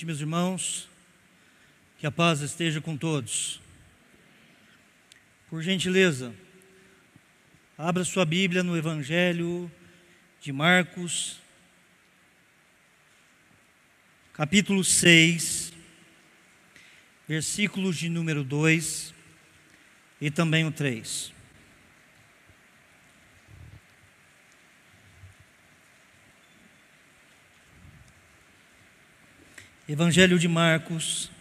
noite, meus irmãos. Que a paz esteja com todos. Por gentileza, abra sua Bíblia no Evangelho de Marcos, capítulo 6, versículos de número 2 e também o 3. Evangelho de Marcos,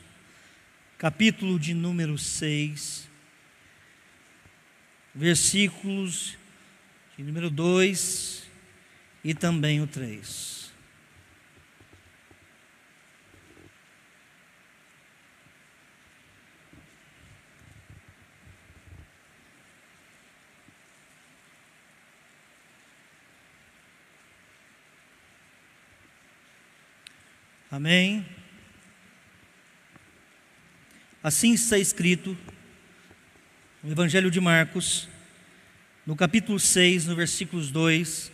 capítulo de número 6, versículos de número 2 e também o 3. Amém. Assim está escrito no Evangelho de Marcos, no capítulo 6, no versículos 2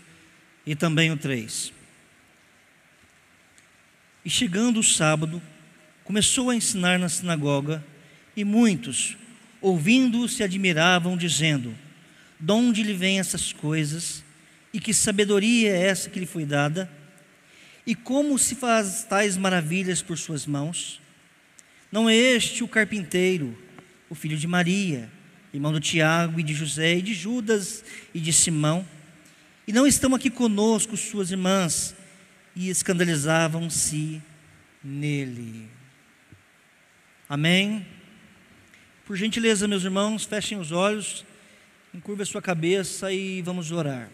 e também o 3. E chegando o sábado, começou a ensinar na sinagoga, e muitos, ouvindo-o, se admiravam, dizendo: De onde lhe vêm essas coisas? E que sabedoria é essa que lhe foi dada? E como se faz tais maravilhas por suas mãos? Não é este o carpinteiro, o filho de Maria, irmão do Tiago e de José e de Judas e de Simão? E não estão aqui conosco suas irmãs? E escandalizavam-se nele. Amém? Por gentileza, meus irmãos, fechem os olhos, encurva a sua cabeça e vamos orar.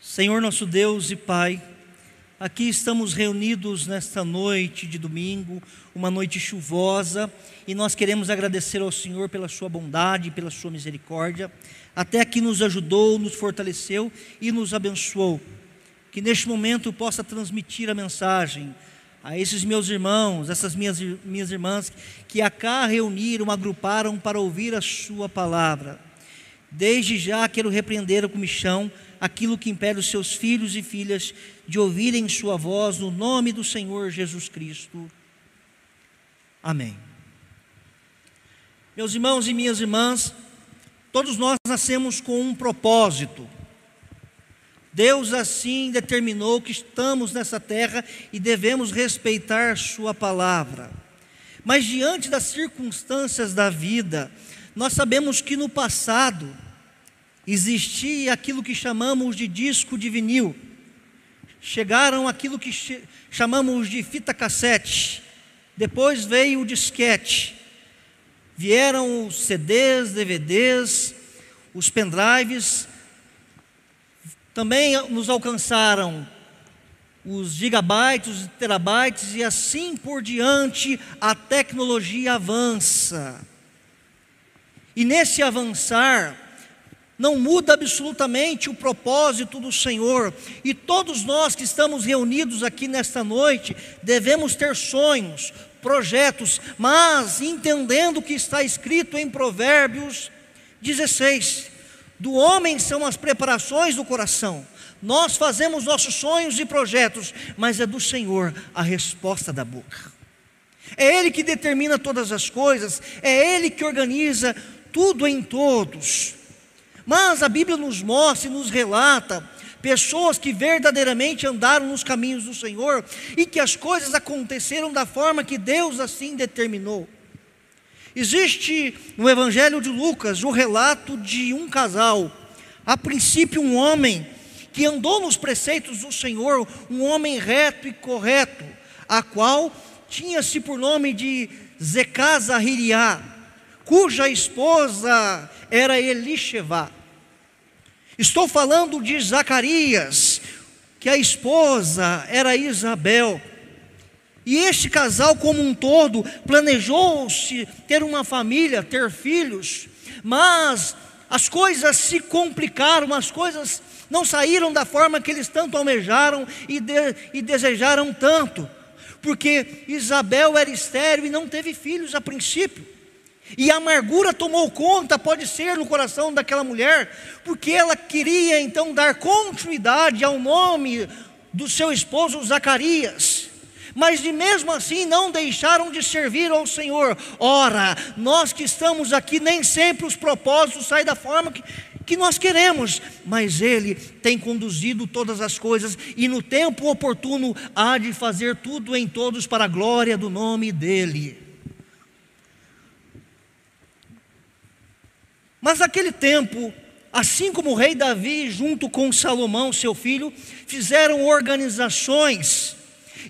Senhor nosso Deus e Pai, Aqui estamos reunidos nesta noite de domingo, uma noite chuvosa, e nós queremos agradecer ao Senhor pela Sua bondade, pela Sua misericórdia, até que nos ajudou, nos fortaleceu e nos abençoou. Que neste momento possa transmitir a mensagem a esses meus irmãos, essas minhas, minhas irmãs, que acá reuniram, agruparam para ouvir a Sua palavra. Desde já quero repreender o comichão aquilo que impede os seus filhos e filhas de ouvirem Sua voz no nome do Senhor Jesus Cristo. Amém. Meus irmãos e minhas irmãs, todos nós nascemos com um propósito. Deus assim determinou que estamos nessa terra e devemos respeitar Sua palavra. Mas diante das circunstâncias da vida, nós sabemos que no passado, existia aquilo que chamamos de disco de vinil. Chegaram aquilo que chamamos de fita cassete. Depois veio o disquete. Vieram os CDs, DVDs, os pendrives. Também nos alcançaram os gigabytes, os terabytes e assim por diante a tecnologia avança. E nesse avançar, não muda absolutamente o propósito do Senhor. E todos nós que estamos reunidos aqui nesta noite devemos ter sonhos, projetos, mas entendendo o que está escrito em Provérbios 16: do homem são as preparações do coração. Nós fazemos nossos sonhos e projetos, mas é do Senhor a resposta da boca. É Ele que determina todas as coisas, é Ele que organiza tudo em todos. Mas a Bíblia nos mostra e nos relata pessoas que verdadeiramente andaram nos caminhos do Senhor e que as coisas aconteceram da forma que Deus assim determinou. Existe no Evangelho de Lucas o relato de um casal, a princípio um homem que andou nos preceitos do Senhor, um homem reto e correto, a qual tinha-se por nome de Zecazahiriá, cuja esposa era Elisheva. Estou falando de Zacarias, que a esposa era Isabel. E este casal, como um todo, planejou-se ter uma família, ter filhos, mas as coisas se complicaram, as coisas não saíram da forma que eles tanto almejaram e, de, e desejaram tanto, porque Isabel era estéril e não teve filhos a princípio. E a amargura tomou conta, pode ser, no coração daquela mulher, porque ela queria então dar continuidade ao nome do seu esposo Zacarias. Mas de mesmo assim não deixaram de servir ao Senhor. Ora, nós que estamos aqui, nem sempre os propósitos saem da forma que, que nós queremos, mas Ele tem conduzido todas as coisas e no tempo oportuno há de fazer tudo em todos para a glória do nome dEle. Mas naquele tempo, assim como o rei Davi, junto com Salomão, seu filho, fizeram organizações,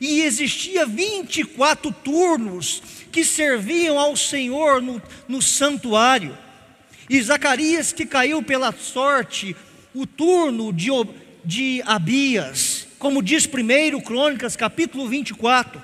e existia 24 turnos que serviam ao Senhor no, no santuário. E Zacarias, que caiu pela sorte, o turno de, de Abias, como diz primeiro Crônicas, capítulo 24,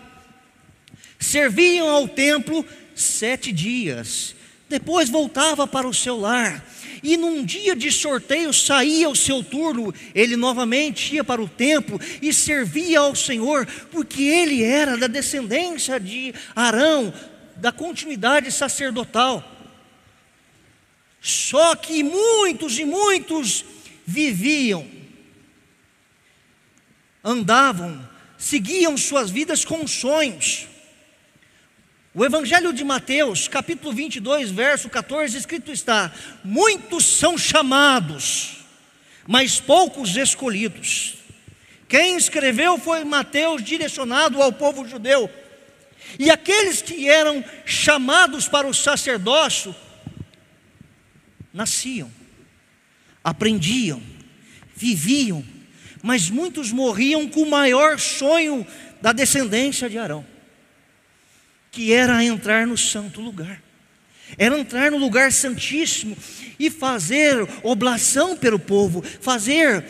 serviam ao templo sete dias, depois voltava para o seu lar, e num dia de sorteio saía o seu turno, ele novamente ia para o templo e servia ao Senhor, porque ele era da descendência de Arão, da continuidade sacerdotal. Só que muitos e muitos viviam, andavam, seguiam suas vidas com sonhos. O Evangelho de Mateus, capítulo 22, verso 14, escrito está: Muitos são chamados, mas poucos escolhidos. Quem escreveu foi Mateus, direcionado ao povo judeu. E aqueles que eram chamados para o sacerdócio nasciam, aprendiam, viviam, mas muitos morriam com o maior sonho da descendência de Arão, que era entrar no santo lugar, era entrar no lugar santíssimo e fazer oblação pelo povo, fazer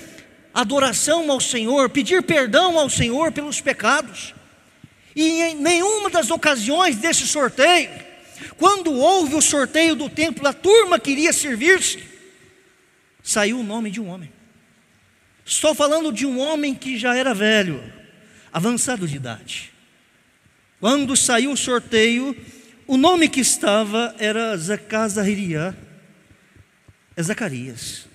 adoração ao Senhor, pedir perdão ao Senhor pelos pecados. E em nenhuma das ocasiões desse sorteio, quando houve o sorteio do templo, a turma queria servir-se, saiu o nome de um homem. Estou falando de um homem que já era velho, avançado de idade. Quando saiu o sorteio, o nome que estava era Zacarias, é Zacarias.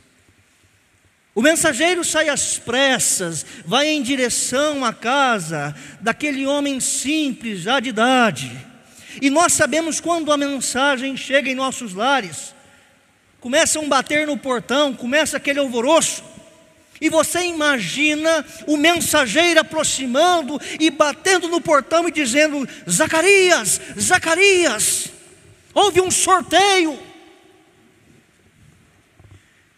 O mensageiro sai às pressas, vai em direção à casa daquele homem simples, já de idade. E nós sabemos quando a mensagem chega em nossos lares, começam a bater no portão, começa aquele alvoroço, e você imagina o mensageiro aproximando e batendo no portão e dizendo: Zacarias, Zacarias, houve um sorteio.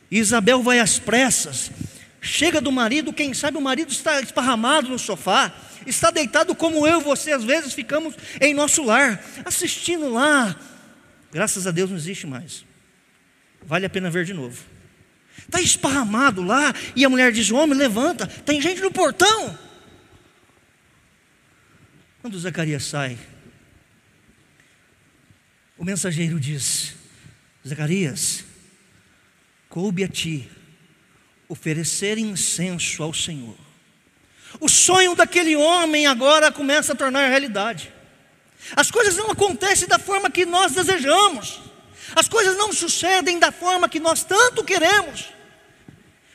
Isabel vai às pressas, chega do marido, quem sabe o marido está esparramado no sofá, está deitado como eu e você às vezes ficamos em nosso lar, assistindo lá. Graças a Deus não existe mais. Vale a pena ver de novo. Está esparramado lá e a mulher diz: Homem, levanta, tem gente no portão. Quando Zacarias sai, o mensageiro diz: Zacarias, coube a ti oferecer incenso ao Senhor o sonho daquele homem agora começa a tornar realidade. As coisas não acontecem da forma que nós desejamos, as coisas não sucedem da forma que nós tanto queremos,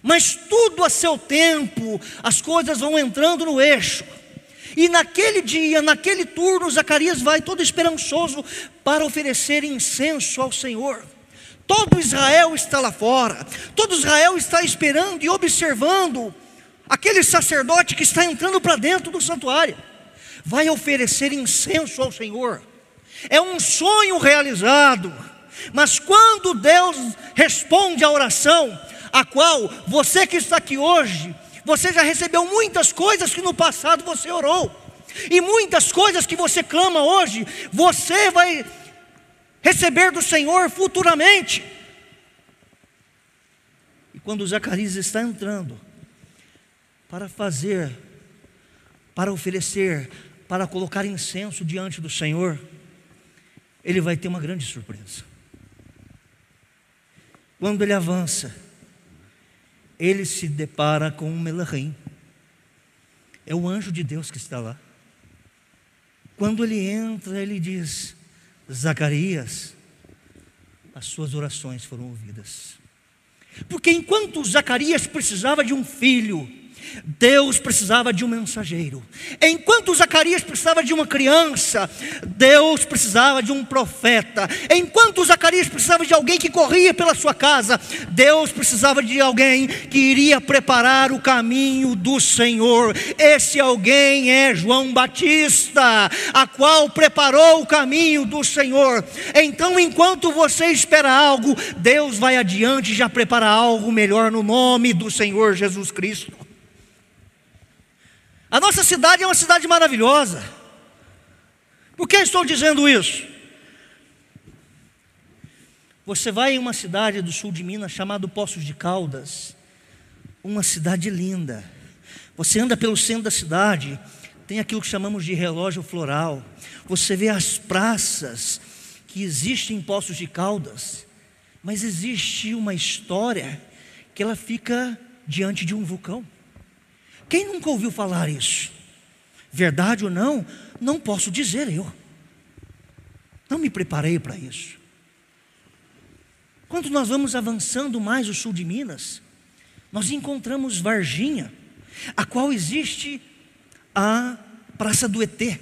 mas tudo a seu tempo, as coisas vão entrando no eixo. E naquele dia, naquele turno, Zacarias vai todo esperançoso para oferecer incenso ao Senhor. Todo Israel está lá fora, todo Israel está esperando e observando Aquele sacerdote que está entrando para dentro do santuário vai oferecer incenso ao Senhor. É um sonho realizado. Mas quando Deus responde à oração, a qual você que está aqui hoje, você já recebeu muitas coisas que no passado você orou, e muitas coisas que você clama hoje, você vai receber do Senhor futuramente. E quando Zacarias está entrando, para fazer, para oferecer, para colocar incenso diante do Senhor, ele vai ter uma grande surpresa. Quando ele avança, ele se depara com um Melahim. É o anjo de Deus que está lá. Quando ele entra, ele diz: Zacarias, as suas orações foram ouvidas. Porque enquanto Zacarias precisava de um filho, Deus precisava de um mensageiro. Enquanto Zacarias precisava de uma criança, Deus precisava de um profeta. Enquanto Zacarias precisava de alguém que corria pela sua casa, Deus precisava de alguém que iria preparar o caminho do Senhor. Esse alguém é João Batista, a qual preparou o caminho do Senhor. Então, enquanto você espera algo, Deus vai adiante e já prepara algo melhor no nome do Senhor Jesus Cristo. A nossa cidade é uma cidade maravilhosa. Por que estou dizendo isso? Você vai em uma cidade do sul de Minas chamada Poços de Caldas, uma cidade linda. Você anda pelo centro da cidade, tem aquilo que chamamos de relógio floral. Você vê as praças que existem em Poços de Caldas, mas existe uma história que ela fica diante de um vulcão. Quem nunca ouviu falar isso? Verdade ou não, não posso dizer eu. Não me preparei para isso. Quando nós vamos avançando mais o sul de Minas, nós encontramos Varginha, a qual existe a Praça do ET,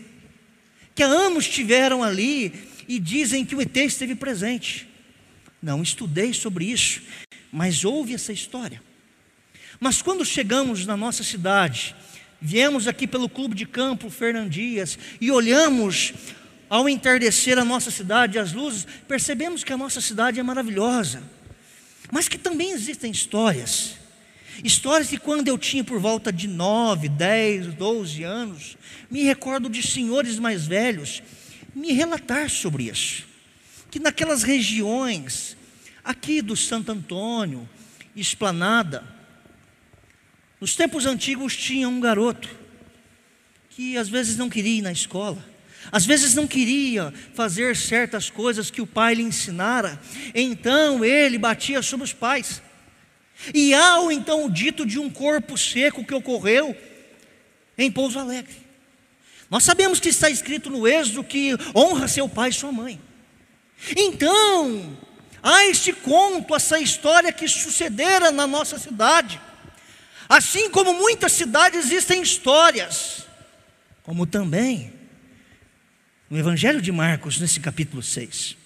que há anos estiveram ali e dizem que o ET esteve presente. Não estudei sobre isso, mas houve essa história. Mas quando chegamos na nossa cidade, viemos aqui pelo Clube de Campo Fernandias e olhamos ao entardecer a nossa cidade, as luzes, percebemos que a nossa cidade é maravilhosa, mas que também existem histórias. Histórias que quando eu tinha por volta de 9, 10, 12 anos, me recordo de senhores mais velhos me relatar sobre isso. Que naquelas regiões, aqui do Santo Antônio, Esplanada, nos tempos antigos tinha um garoto que às vezes não queria ir na escola, às vezes não queria fazer certas coisas que o pai lhe ensinara, então ele batia sobre os pais. E há o então dito de um corpo seco que ocorreu em Pouso Alegre. Nós sabemos que está escrito no Êxodo que honra seu pai e sua mãe. Então, há este conto, essa história que sucedera na nossa cidade. Assim como muitas cidades existem histórias, como também no Evangelho de Marcos, nesse capítulo 6.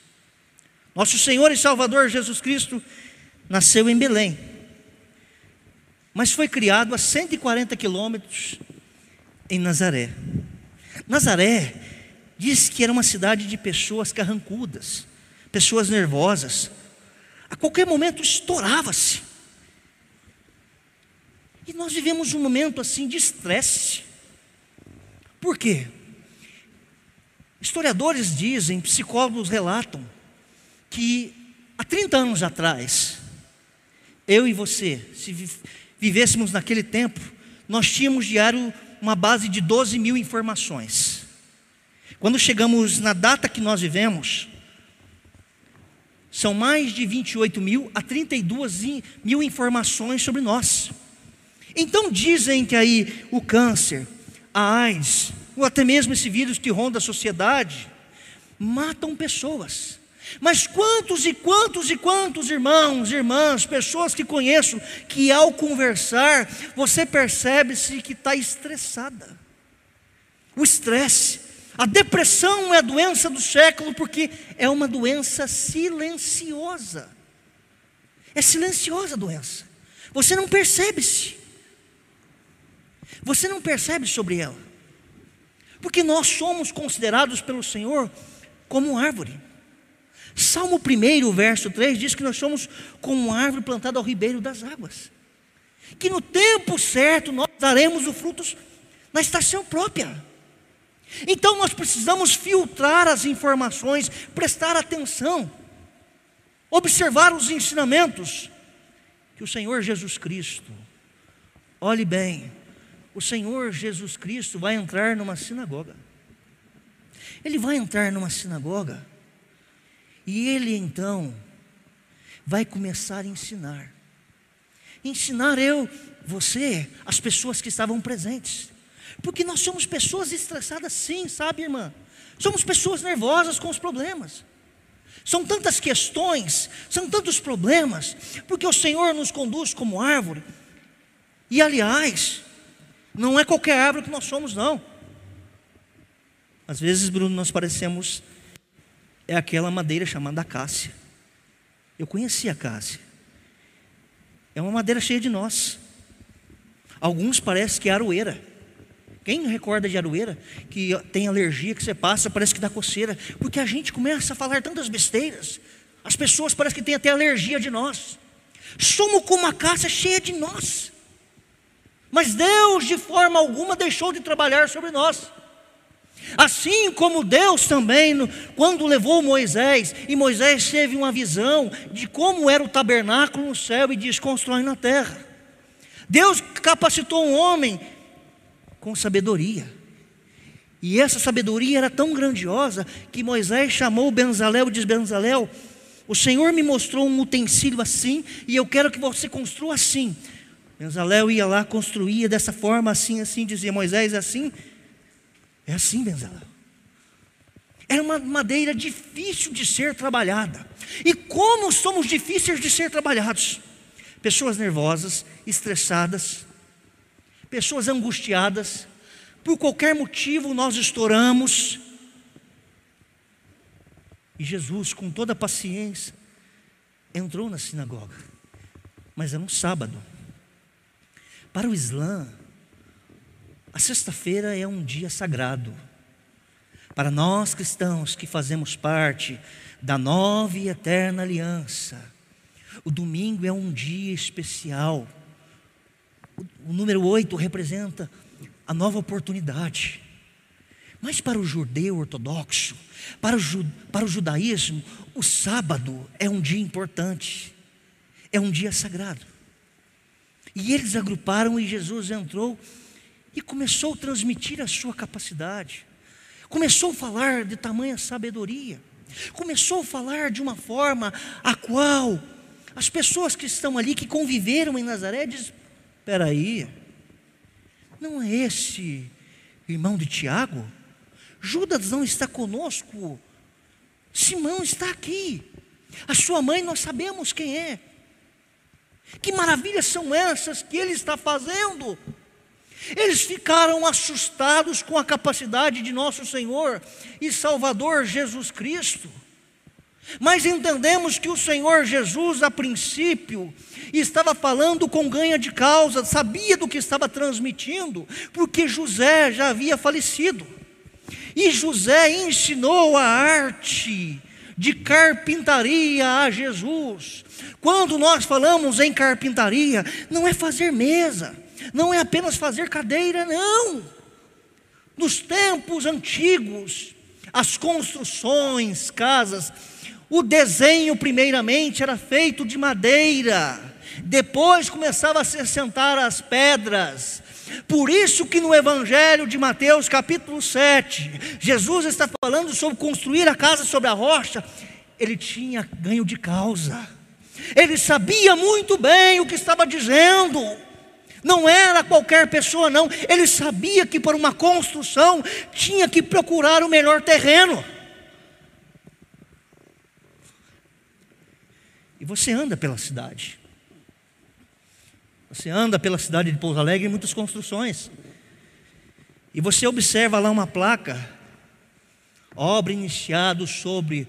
Nosso Senhor e Salvador Jesus Cristo nasceu em Belém, mas foi criado a 140 quilômetros em Nazaré. Nazaré diz que era uma cidade de pessoas carrancudas, pessoas nervosas. A qualquer momento estourava-se. E nós vivemos um momento assim de estresse. Por quê? Historiadores dizem, psicólogos relatam, que há 30 anos atrás, eu e você, se vivêssemos naquele tempo, nós tínhamos diário uma base de 12 mil informações. Quando chegamos na data que nós vivemos, são mais de 28 mil a 32 mil informações sobre nós. Então dizem que aí o câncer, a AIDS, ou até mesmo esse vírus que ronda a sociedade, matam pessoas. Mas quantos e quantos e quantos irmãos, irmãs, pessoas que conheço, que ao conversar, você percebe-se que está estressada. O estresse, a depressão é a doença do século porque é uma doença silenciosa. É silenciosa a doença. Você não percebe-se. Você não percebe sobre ela. Porque nós somos considerados pelo Senhor como árvore. Salmo 1, verso 3 diz que nós somos como uma árvore plantada ao ribeiro das águas. Que no tempo certo nós daremos os frutos na estação própria. Então nós precisamos filtrar as informações, prestar atenção, observar os ensinamentos que o Senhor Jesus Cristo, olhe bem, o Senhor Jesus Cristo vai entrar numa sinagoga. Ele vai entrar numa sinagoga e ele então vai começar a ensinar. Ensinar eu, você, as pessoas que estavam presentes. Porque nós somos pessoas estressadas sim, sabe, irmã? Somos pessoas nervosas com os problemas. São tantas questões, são tantos problemas, porque o Senhor nos conduz como árvore E aliás, não é qualquer árvore que nós somos, não. Às vezes, Bruno, nós parecemos é aquela madeira chamada acácia. Eu conheci a acácia. É uma madeira cheia de nós. Alguns parece que é aroeira. Quem recorda de aroeira? Que tem alergia, que você passa, parece que dá coceira. Porque a gente começa a falar tantas besteiras. As pessoas parecem que têm até alergia de nós. Somos como uma caça cheia de nós. Mas Deus, de forma alguma, deixou de trabalhar sobre nós. Assim como Deus também, quando levou Moisés, e Moisés teve uma visão de como era o tabernáculo no céu e diz: constrói na terra. Deus capacitou um homem com sabedoria. E essa sabedoria era tão grandiosa que Moisés chamou Benzalel e diz: Benzalel, o Senhor me mostrou um utensílio assim e eu quero que você construa assim. Benzalel ia lá, construía dessa forma, assim, assim, dizia Moisés, é assim. É assim, Benzalel. Era uma madeira difícil de ser trabalhada. E como somos difíceis de ser trabalhados? Pessoas nervosas, estressadas, pessoas angustiadas, por qualquer motivo nós estouramos. E Jesus, com toda a paciência, entrou na sinagoga, mas era um sábado. Para o Islã, a sexta-feira é um dia sagrado. Para nós cristãos que fazemos parte da nova e eterna aliança, o domingo é um dia especial. O, número 8 representa a nova oportunidade. Mas para o judeu ortodoxo, para o, para o judaísmo, o sábado é um dia importante, é um dia sagrado. E eles agruparam e Jesus entrou e começou a transmitir a sua capacidade, começou a falar de tamanha sabedoria, começou a falar de uma forma a qual as pessoas que estão ali, que conviveram em Nazaré, dizem: espera aí, não é esse irmão de Tiago? Judas não está conosco, Simão está aqui, a sua mãe nós sabemos quem é. Que maravilhas são essas que ele está fazendo? Eles ficaram assustados com a capacidade de nosso Senhor e Salvador Jesus Cristo. Mas entendemos que o Senhor Jesus, a princípio, estava falando com ganha de causa, sabia do que estava transmitindo, porque José já havia falecido. E José ensinou a arte de carpintaria a Jesus. Quando nós falamos em carpintaria, não é fazer mesa, não é apenas fazer cadeira, não. Nos tempos antigos, as construções, casas, o desenho, primeiramente, era feito de madeira, depois começava a se sentar as pedras. Por isso que no Evangelho de Mateus, capítulo 7, Jesus está falando sobre construir a casa sobre a rocha. Ele tinha ganho de causa. Ele sabia muito bem o que estava dizendo. Não era qualquer pessoa, não. Ele sabia que para uma construção tinha que procurar o melhor terreno. E você anda pela cidade. Você anda pela cidade de Pouso Alegre muitas construções. E você observa lá uma placa, obra iniciada sobre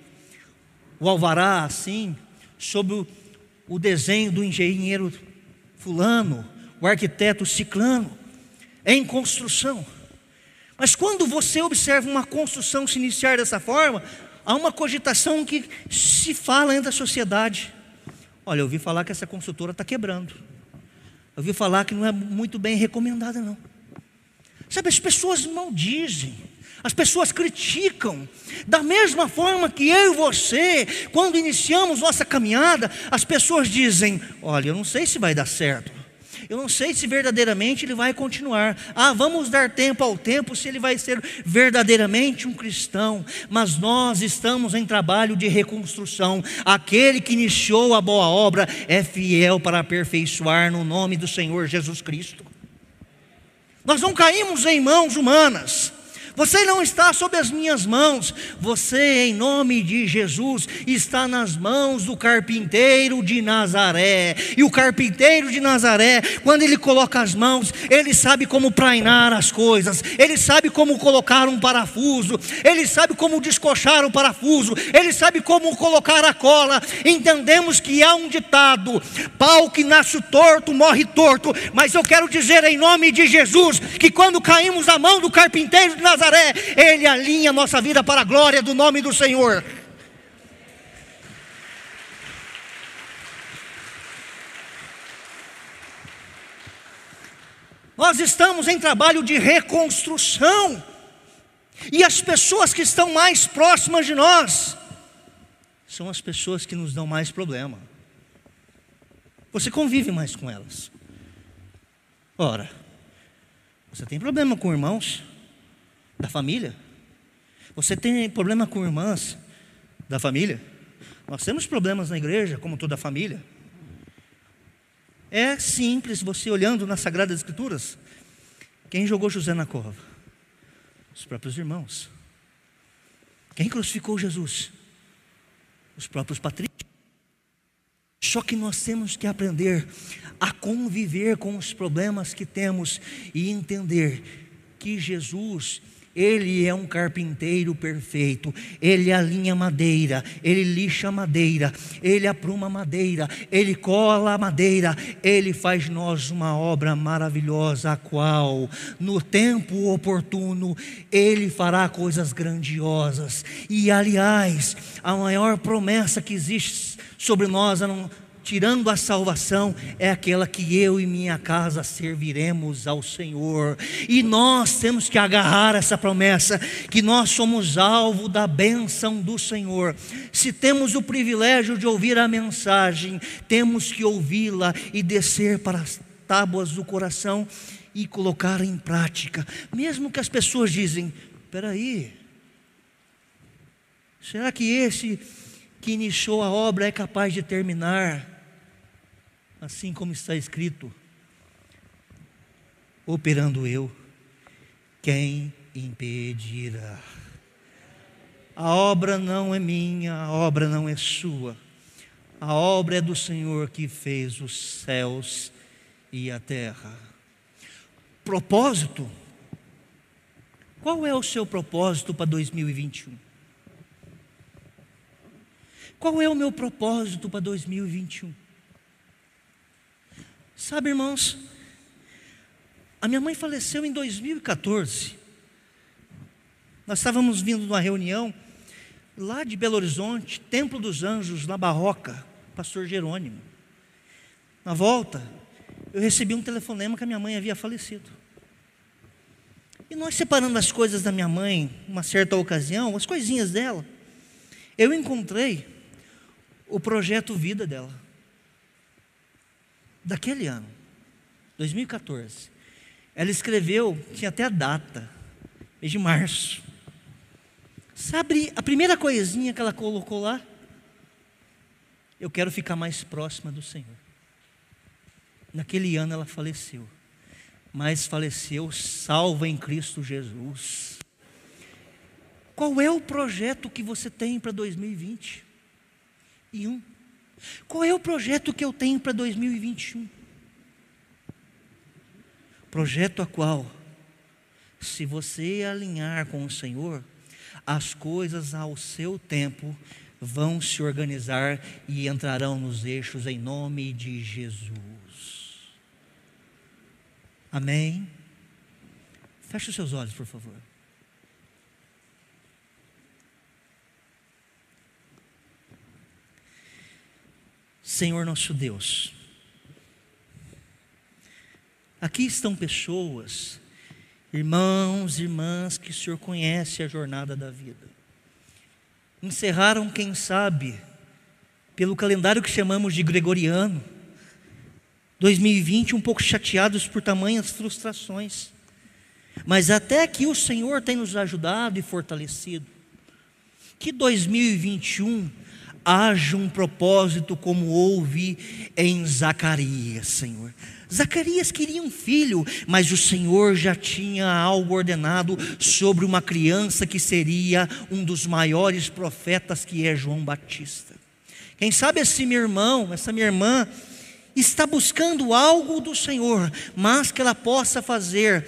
o alvará, assim, sobre o, o desenho do engenheiro fulano, o arquiteto ciclano, é em construção. Mas quando você observa uma construção se iniciar dessa forma, há uma cogitação que se fala entre a sociedade. Olha, eu ouvi falar que essa consultora está quebrando. Eu ouvi falar que não é muito bem recomendada, não. Sabe, as pessoas maldizem, as pessoas criticam. Da mesma forma que eu e você, quando iniciamos nossa caminhada, as pessoas dizem: Olha, eu não sei se vai dar certo. Eu não sei se verdadeiramente ele vai continuar. Ah, vamos dar tempo ao tempo se ele vai ser verdadeiramente um cristão. Mas nós estamos em trabalho de reconstrução. Aquele que iniciou a boa obra é fiel para aperfeiçoar no nome do Senhor Jesus Cristo. Nós não caímos em mãos humanas. Você não está sob as minhas mãos, você, em nome de Jesus, está nas mãos do carpinteiro de Nazaré. E o carpinteiro de Nazaré, quando ele coloca as mãos, ele sabe como prainar as coisas, ele sabe como colocar um parafuso, ele sabe como descochar o parafuso, ele sabe como colocar a cola. Entendemos que há um ditado: pau que nasce torto morre torto, mas eu quero dizer em nome de Jesus que quando caímos na mão do carpinteiro de Nazaré, Nazaré, Ele alinha a nossa vida para a glória do nome do Senhor. Nós estamos em trabalho de reconstrução, e as pessoas que estão mais próximas de nós são as pessoas que nos dão mais problema. Você convive mais com elas. Ora, você tem problema com irmãos? Da família. Você tem problema com irmãs da família. Nós temos problemas na igreja, como toda família. É simples você olhando nas Sagradas Escrituras. Quem jogou José na cova? Os próprios irmãos. Quem crucificou Jesus? Os próprios patrícios. Só que nós temos que aprender a conviver com os problemas que temos e entender que Jesus ele é um carpinteiro perfeito. Ele alinha madeira, ele lixa madeira, ele apruma madeira, ele cola madeira, ele faz nós uma obra maravilhosa, a qual, no tempo oportuno, ele fará coisas grandiosas. E aliás, a maior promessa que existe sobre nós, tirando a salvação, é aquela que eu e minha casa serviremos ao Senhor. E nós temos que agarrar essa promessa, que nós somos alvo da bênção do Senhor. Se temos o privilégio de ouvir a mensagem, temos que ouvi-la e descer para as tábuas do coração e colocar em prática. Mesmo que as pessoas dizem: "Peraí, será que esse que iniciou a obra é capaz de terminar?" assim como está escrito: operando eu, quem impedirá? A obra não é minha, a obra não é sua. A obra é do Senhor que fez os céus e a terra. Propósito? Qual é o seu propósito para 2021? Qual é o meu propósito para 2021? Sabe, irmãos, a minha mãe faleceu em 2014. Nós estávamos vindo de uma reunião lá de Belo Horizonte, Templo dos Anjos, na Barroca, pastor Jerônimo. Na volta, eu recebi um telefonema que a minha mãe havia falecido. E nós separando as coisas da minha mãe, uma certa ocasião, as coisinhas dela, eu encontrei o projeto Vida dela daquele ano, 2014. Ela escreveu, tinha até a data, mês de março. Sabe a primeira coisinha que ela colocou lá? Eu quero ficar mais próxima do Senhor. Naquele ano ela faleceu, mas faleceu salva em Cristo Jesus. Qual é o projeto que você tem para 2020? E um. Qual é o projeto que eu tenho para 2021? Projeto a qual, se você alinhar com o Senhor, as coisas ao seu tempo vão se organizar e entrarão nos eixos em nome de Jesus. Amém? Feche os seus olhos, por favor. Senhor nosso Deus, aqui estão pessoas, irmãos, irmãs, que o Senhor conhece a jornada da vida. Encerraram, quem sabe, pelo calendário que chamamos de gregoriano, 2020, um pouco chateados por tamanhas frustrações. Mas até aqui o Senhor tem nos ajudado e fortalecido. Que 2021 haja um propósito como houve em Zacarias, Senhor. Zacarias queria um filho, mas o Senhor já tinha algo ordenado sobre uma criança que seria um dos maiores profetas, que é João Batista. Quem sabe esse meu irmão, essa minha irmã, está buscando algo do Senhor, mas que ela possa fazer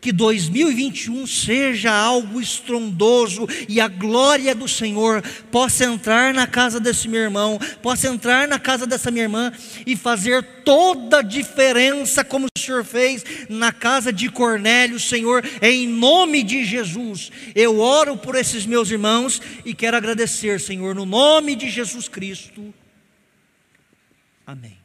que 2021 seja algo estrondoso e a glória do Senhor possa entrar na casa desse meu irmão, possa entrar na casa dessa minha irmã e fazer toda a diferença, como o Senhor fez na casa de Cornélio, Senhor, em nome de Jesus. Eu oro por esses meus irmãos e quero agradecer, Senhor, no nome de Jesus Cristo. Amém.